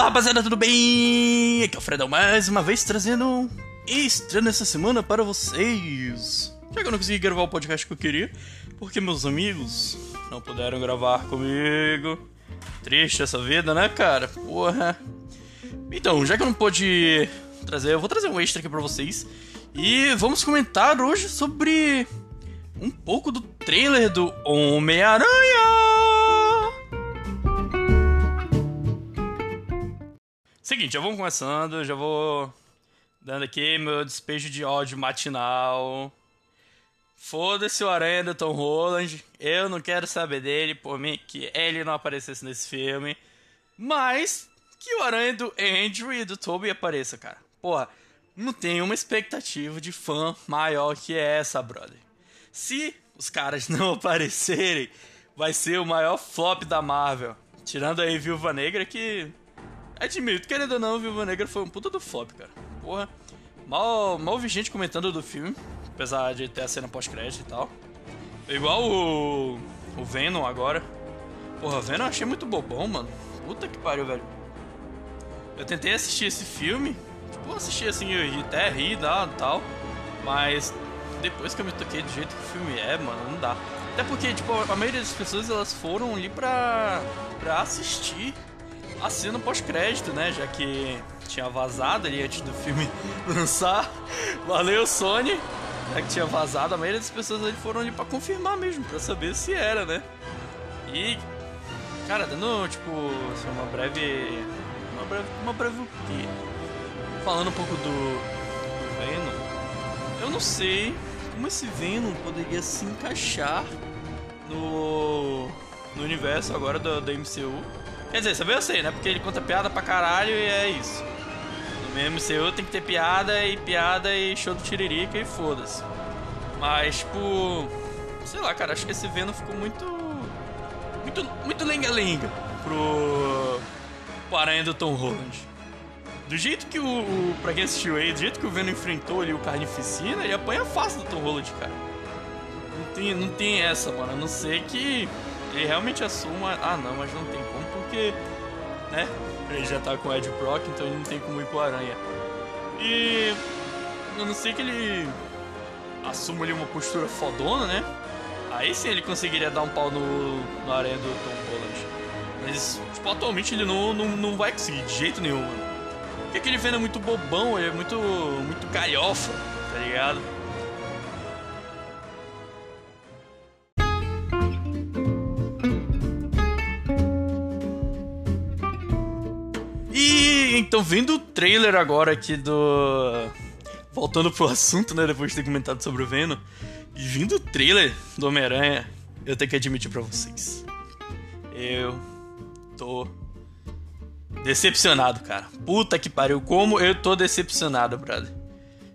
Fala rapaziada, tudo bem? Aqui é o Fredão mais uma vez trazendo um extra nessa semana para vocês. Já que eu não consegui gravar o podcast que eu queria, porque meus amigos não puderam gravar comigo. Triste essa vida, né, cara? Porra. Então, já que eu não pude trazer, eu vou trazer um extra aqui pra vocês. E vamos comentar hoje sobre um pouco do trailer do Homem-Aranha. Seguinte, já vamos começando, já vou dando aqui meu despejo de ódio matinal. Foda-se o Aranha do Tom Holland, eu não quero saber dele, por mim que ele não aparecesse nesse filme. Mas que o Aranha do Andrew e do Toby apareça, cara. Porra, não tem uma expectativa de fã maior que essa, brother. Se os caras não aparecerem, vai ser o maior flop da Marvel. Tirando aí Viúva Negra, que Admito, querendo ou não, Viúva Negra foi um puta do flop, cara. Porra. Mal, mal vi gente comentando do filme, apesar de ter a cena pós-crédito e tal. Igual o, o Venom agora. Porra, Venom eu achei muito bobão, mano. Puta que pariu, velho. Eu tentei assistir esse filme, tipo, assisti assim, eu até ri e tal, mas depois que eu me toquei do jeito que o filme é, mano, não dá. Até porque, tipo, a maioria das pessoas elas foram ali pra, pra assistir a cena pós-crédito, né? Já que tinha vazado ali antes do filme lançar. Valeu, Sony! Já que tinha vazado, a maioria das pessoas ali foram ali pra confirmar mesmo, pra saber se era, né? E. Cara, dando, tipo, assim, uma breve. Uma breve. Uma breve? Falando um pouco do. do Venom. Eu não sei como esse Venom poderia se encaixar no. no universo agora da, da MCU Quer dizer, sabe eu sei, né? Porque ele conta piada pra caralho e é isso. No meu MCU tem que ter piada e piada e show do tiririca e foda-se. Mas, tipo. Sei lá, cara, acho que esse Venom ficou muito. Muito, muito lenga-lenga pro. pro Aranha do Tom Holland. Do jeito que o, o. Pra quem assistiu aí, do jeito que o Venom enfrentou ali o Carnificina, ele apanha fácil do Tom Holland, cara. Não tem, não tem essa, mano. A não ser que ele realmente assuma. Ah, não, mas não tem como porque, né? Ele já tá com o Ed Brock, então ele não tem como ir pro Aranha. E eu não sei que ele assuma ali uma postura fodona, né? Aí sim ele conseguiria dar um pau no, no Aranha do Tom Holland. Mas, tipo, atualmente ele não, não, não vai conseguir de jeito nenhum, mano. Porque aquele Venom é muito bobão, ele é muito, muito galhofa, tá ligado? Então, vendo o trailer agora aqui do. Voltando pro assunto, né? Depois de ter comentado sobre o Venom. E vindo o trailer do Homem-Aranha, eu tenho que admitir para vocês. Eu tô decepcionado, cara. Puta que pariu, como eu tô decepcionado, brother.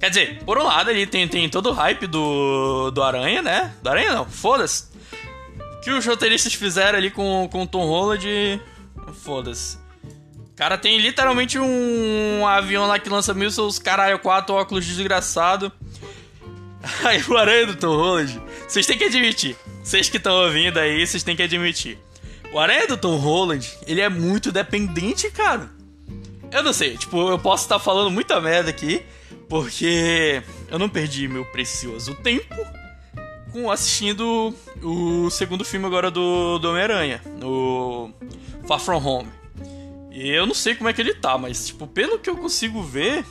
Quer dizer, por um lado ali tem, tem todo o hype do, do Aranha, né? Do Aranha não, foda-se. Que os roteiristas fizeram ali com, com o Tom Holland. Foda-se cara tem literalmente um avião lá que lança mil seus caralho, quatro óculos desgraçado. Aí o Aranha do Tom Holland, vocês têm que admitir. Vocês que estão ouvindo aí, vocês têm que admitir. O Aranha do Tom Holland, ele é muito dependente, cara. Eu não sei, tipo, eu posso estar falando muita merda aqui, porque eu não perdi meu precioso tempo com assistindo o segundo filme agora do, do Homem-Aranha, o Far From Home. E eu não sei como é que ele tá, mas, tipo, pelo que eu consigo ver,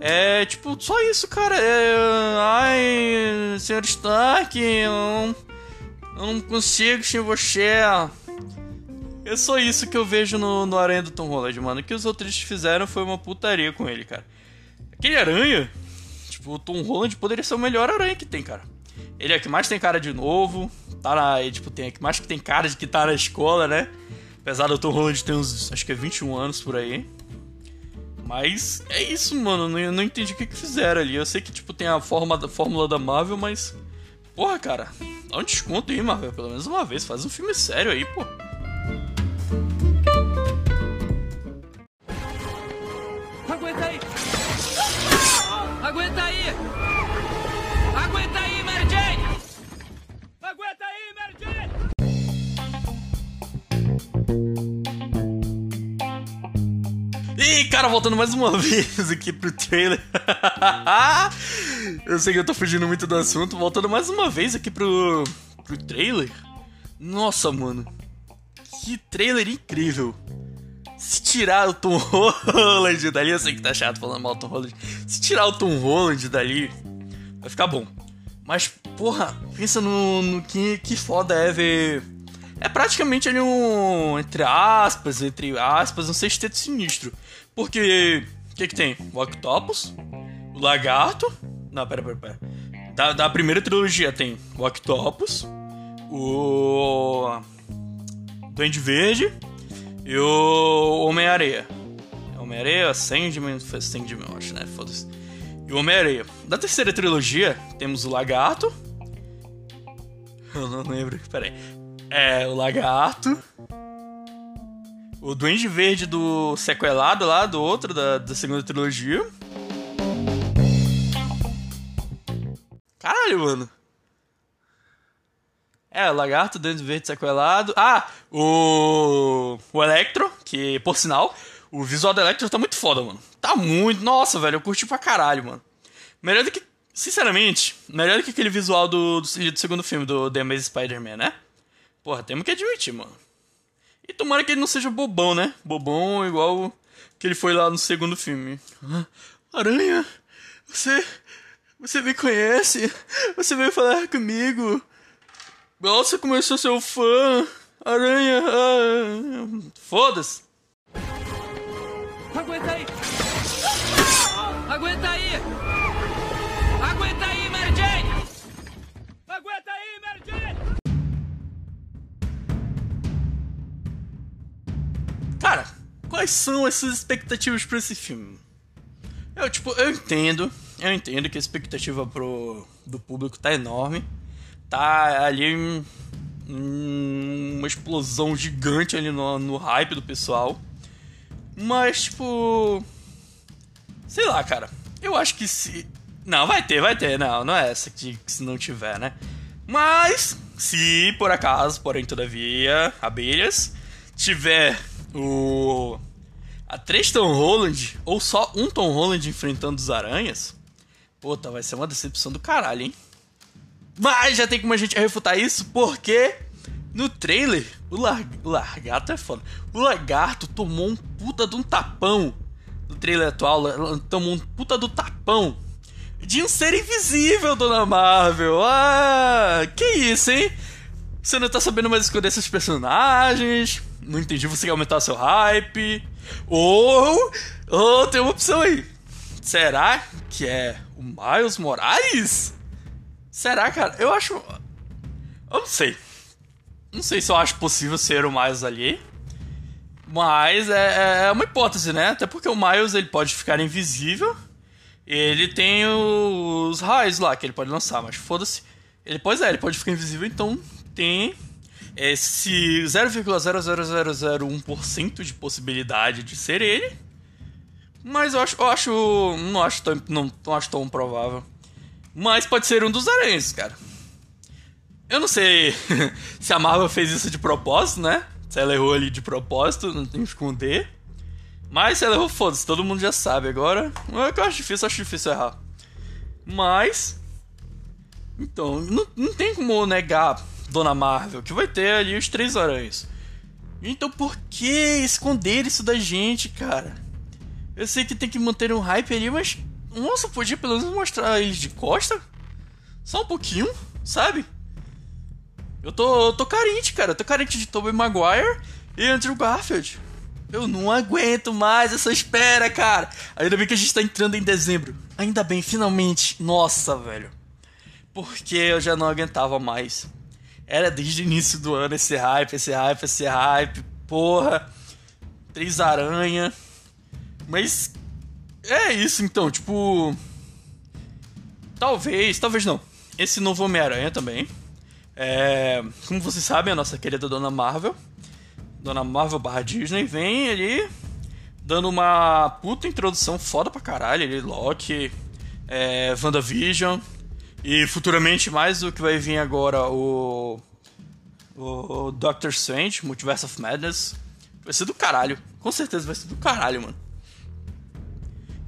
é, tipo, só isso, cara. É, ai, senhor Stark, eu não, eu não consigo sem você. É só isso que eu vejo no, no Aranha do Tom Holland, mano. O que os outros fizeram foi uma putaria com ele, cara. Aquele aranha, tipo, o Tom Holland poderia ser o melhor aranha que tem, cara. Ele é o que mais tem cara de novo, tá na, tipo, tem, é que mais que tem cara de que tá na escola, né? Apesar do Tom Holland ter uns, acho que é 21 anos por aí. Mas é isso, mano. Eu não entendi o que, que fizeram ali. Eu sei que, tipo, tem a forma, a fórmula da Marvel, mas. Porra, cara. Dá um desconto aí, Marvel. Pelo menos uma vez. Faz um filme sério aí, pô. E cara, voltando mais uma vez aqui pro trailer. eu sei que eu tô fugindo muito do assunto. Voltando mais uma vez aqui pro, pro trailer. Nossa, mano. Que trailer incrível. Se tirar o Tom Holland dali, eu sei que tá chato falando mal do Tom Holland. Se tirar o Tom Holland dali, vai ficar bom. Mas, porra, pensa no, no que, que foda é ver. É praticamente ali um. Entre aspas, entre aspas, um sexteto sinistro. Porque. O que, que tem? O Octopus, o Lagarto. Não, pera, pera, pera. Da, da primeira trilogia tem o Octopus, o. Duende Verde e o Homem-Areia. Homem-Areia, Sandman, foi Sandman, eu acho, né? Foda-se. E o Homem-Areia. Da terceira trilogia, temos o Lagarto. Eu não lembro, peraí. É, o Lagarto. O Duende Verde do sequelado lá, do outro, da, da segunda trilogia. Caralho, mano. É, o Lagarto, Duende Verde sequelado. Ah, o. O Electro, que, por sinal, o visual do Electro tá muito foda, mano. Tá muito. Nossa, velho, eu curti pra caralho, mano. Melhor do que. Sinceramente, melhor do que aquele visual do, do, do segundo filme, do The Amazing Spider-Man, né? Porra, temos que admitir, mano. E tomara que ele não seja bobão, né? Bobão igual que ele foi lá no segundo filme. Aranha, você. Você me conhece? Você veio falar comigo? Nossa, como eu sou seu fã! Aranha! Ah, Foda-se! Aguenta aí! Quais são as suas expectativas pra esse filme? Eu, tipo, eu entendo, eu entendo que a expectativa pro, do público tá enorme. Tá ali um- um- uma explosão gigante ali no, no hype do pessoal. Mas, tipo. Sei lá, cara. Eu acho que se. Não, vai ter, vai ter. Não, não é essa que, que se não tiver, né? Mas, se por acaso, porém, todavia, abelhas, tiver o. A três Tom Holland, ou só um Tom Holland enfrentando os aranhas, puta, vai ser uma decepção do caralho, hein? Mas já tem como a gente refutar isso, porque no trailer, o, lar... o lagarto é foda. O lagarto tomou um puta de um tapão. No trailer atual, tomou um puta do tapão. De um ser invisível, dona Marvel. Ah, que isso, hein? Você não tá sabendo mais esconder seus personagens. Não entendi, você quer aumentar seu hype. Ou. Ou tem uma opção aí. Será que é o Miles Morales? Será, cara? Eu acho. Eu não sei. Não sei se eu acho possível ser o Miles ali. Mas é, é uma hipótese, né? Até porque o Miles ele pode ficar invisível. Ele tem os raios lá que ele pode lançar, mas foda-se. Ele, pois é, ele pode ficar invisível, então tem esse 0,00001% de possibilidade de ser ele. Mas eu acho, eu acho, não acho tão, não, não acho tão provável. Mas pode ser um dos aranhas, cara. Eu não sei se a Marvel fez isso de propósito, né? Se ela errou ali de propósito, não tem que esconder. Mas se ela errou, foda-se, todo mundo já sabe. Agora, é que eu acho difícil, acho difícil errar. Mas. Então, não, não tem como negar Dona Marvel, que vai ter ali os três aranhas. Então por que esconder isso da gente, cara? Eu sei que tem que manter um hype ali, mas. Nossa, podia pelo menos mostrar eles de costa? Só um pouquinho, sabe? Eu tô, eu tô carente, cara. Eu tô carente de Tobey Maguire e Andrew Garfield. Eu não aguento mais essa espera, cara. Ainda bem que a gente tá entrando em dezembro. Ainda bem, finalmente. Nossa, velho. Porque eu já não aguentava mais. Era desde o início do ano esse hype, esse hype, esse hype. Porra. Três aranha. Mas. É isso então, tipo. Talvez, talvez não. Esse novo Homem-Aranha também. É, como vocês sabem, a nossa querida Dona Marvel, Dona Marvel barra Disney, vem ali dando uma puta introdução foda pra caralho. Ali, Loki, é, WandaVision e futuramente mais do que vai vir agora o, o Doctor Strange, Multiverse of Madness. Vai ser do caralho, com certeza vai ser do caralho, mano.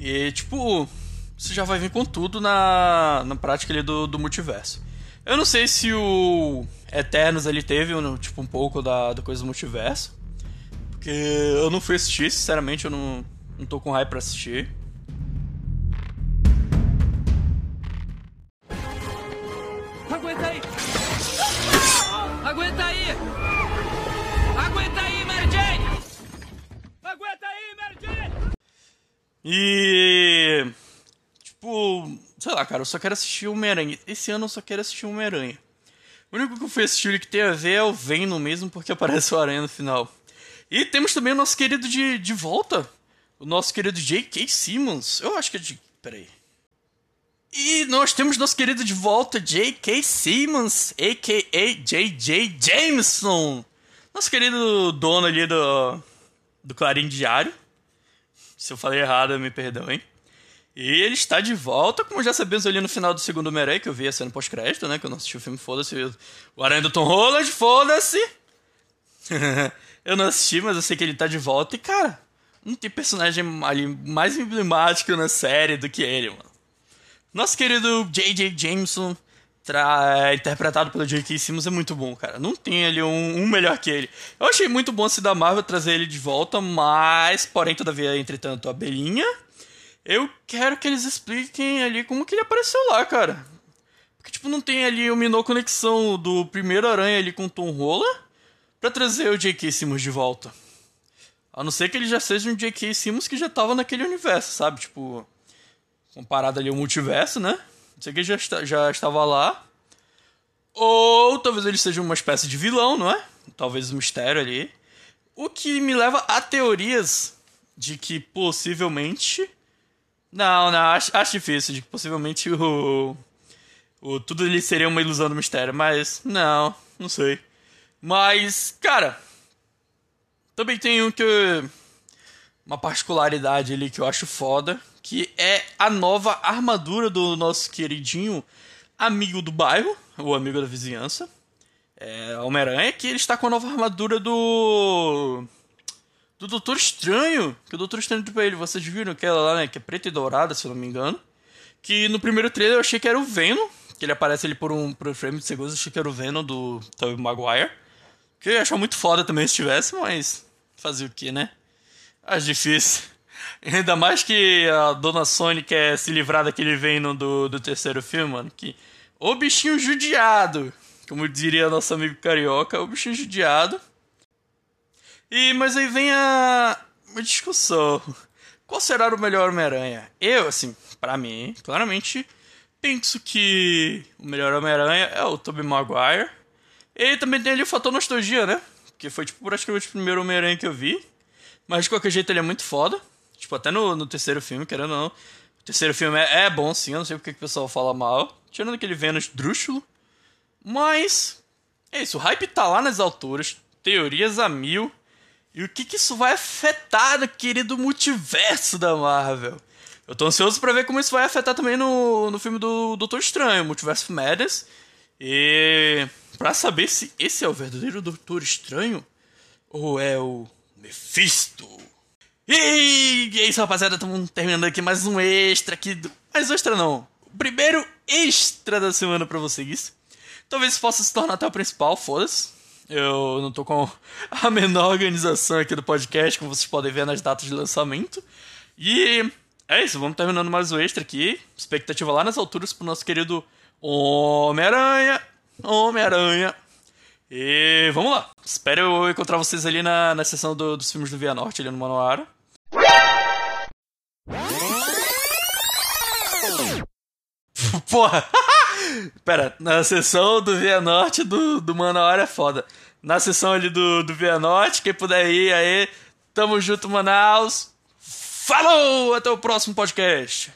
E, tipo, você já vai vir com tudo na, na prática ali do, do multiverso. Eu não sei se o Eternos ali teve, tipo, um pouco da, da coisa do multiverso. Porque eu não fui assistir, sinceramente, eu não, não tô com hype pra assistir. E. Tipo, sei lá, cara, eu só quero assistir Homem-Aranha. Esse ano eu só quero assistir Homem-Aranha. O único que eu fui assistir que tem a ver é o Venom mesmo, porque aparece o Aranha no final. E temos também o nosso querido de, de volta. O nosso querido J.K. Simmons. Eu acho que é de. Peraí. E nós temos nosso querido de volta, J.K. Simmons, a.k.a. J.J. Jameson. Nosso querido dono ali do, do Clarim Diário. Se eu falei errado, me perdoem. E ele está de volta, como já sabemos ali no final do segundo Homem-Aranha, que eu vi a cena pós-crédito, né? Que eu não assisti o filme, foda-se. O Aranha do Tom Holland, foda-se! eu não assisti, mas eu sei que ele tá de volta. E, cara, não tem personagem ali mais emblemático na série do que ele, mano. Nosso querido J.J. Jameson. Interpretado pelo J.K. Simmons, é muito bom, cara. Não tem ali um, um, melhor que ele. Eu achei muito bom se da Marvel trazer ele de volta, mas, porém, todavia, entretanto, a Belinha. Eu quero que eles expliquem ali como que ele apareceu lá, cara. Porque, tipo, não tem ali uma conexão do primeiro Aranha ali com o Tom Holland pra trazer o J.K. Simmons de volta. A não ser que ele já seja um J.K. Simmons que já tava naquele universo, sabe? Tipo, comparado ali ao multiverso, né? Que ele já, está, já estava lá. Ou talvez ele seja uma espécie de vilão, não é? Talvez um mistério ali. O que me leva a teorias de que possivelmente. Não, não, acho, acho difícil. De que possivelmente o, o. Tudo ali seria uma ilusão do mistério. Mas, não, não sei. Mas, cara. Também tem um que. Uma particularidade ali que eu acho foda. Que é a nova armadura do nosso queridinho amigo do bairro, o amigo da vizinhança. É, Homem-Aranha, que ele está com a nova armadura do. Do Doutor Estranho. Que o Doutor Estranho deu pra ele. Vocês viram aquela lá, né? Que é preta e dourada, se eu não me engano. Que no primeiro trailer eu achei que era o Venom. Que ele aparece ali por um, por um frame de segundos. Achei que era o Venom do Tobey Maguire. Que eu ia achar muito foda também se tivesse, mas. Fazer o que, né? Acho difícil. Ainda mais que a dona Sony quer se livrar daquele Venom do, do terceiro filme, mano. Que. O bichinho judiado! Como diria nosso amigo carioca, o bichinho judiado. E, mas aí vem a. uma discussão. Qual será o melhor Homem-Aranha? Eu, assim, para mim, claramente, penso que o melhor Homem-Aranha é o Tobey Maguire. E também tem ali o fator nostalgia, né? Que foi, tipo, praticamente o primeiro Homem-Aranha que eu vi. Mas de qualquer jeito ele é muito foda. Tipo, até no, no terceiro filme, querendo ou não. O terceiro filme é, é bom, sim. Eu não sei porque que o pessoal fala mal. Tirando aquele Vênus drúxulo. Mas. É isso. O hype tá lá nas alturas. Teorias a mil. E o que, que isso vai afetar no querido multiverso da Marvel? Eu tô ansioso para ver como isso vai afetar também no, no filme do Doutor Estranho, Multiverso Madness. E. Pra saber se esse é o verdadeiro Doutor Estranho ou é o Mephisto. E é isso, rapaziada. Estamos terminando aqui mais um extra aqui. Do... Mais extra não. O primeiro extra da semana pra vocês. Talvez possa se tornar até o principal, foda-se. Eu não tô com a menor organização aqui do podcast, como vocês podem ver nas datas de lançamento. E é isso, vamos terminando mais o extra aqui. Expectativa lá nas alturas pro nosso querido Homem-Aranha. Homem-Aranha. E vamos lá. Espero eu encontrar vocês ali na, na sessão do, dos filmes do Via Norte, ali no Manoara. Porra! Pera, na sessão do Via Norte do, do Manoara é foda. Na sessão ali do, do Via Norte, quem puder ir aí, tamo junto, Manaus. Falou! Até o próximo podcast.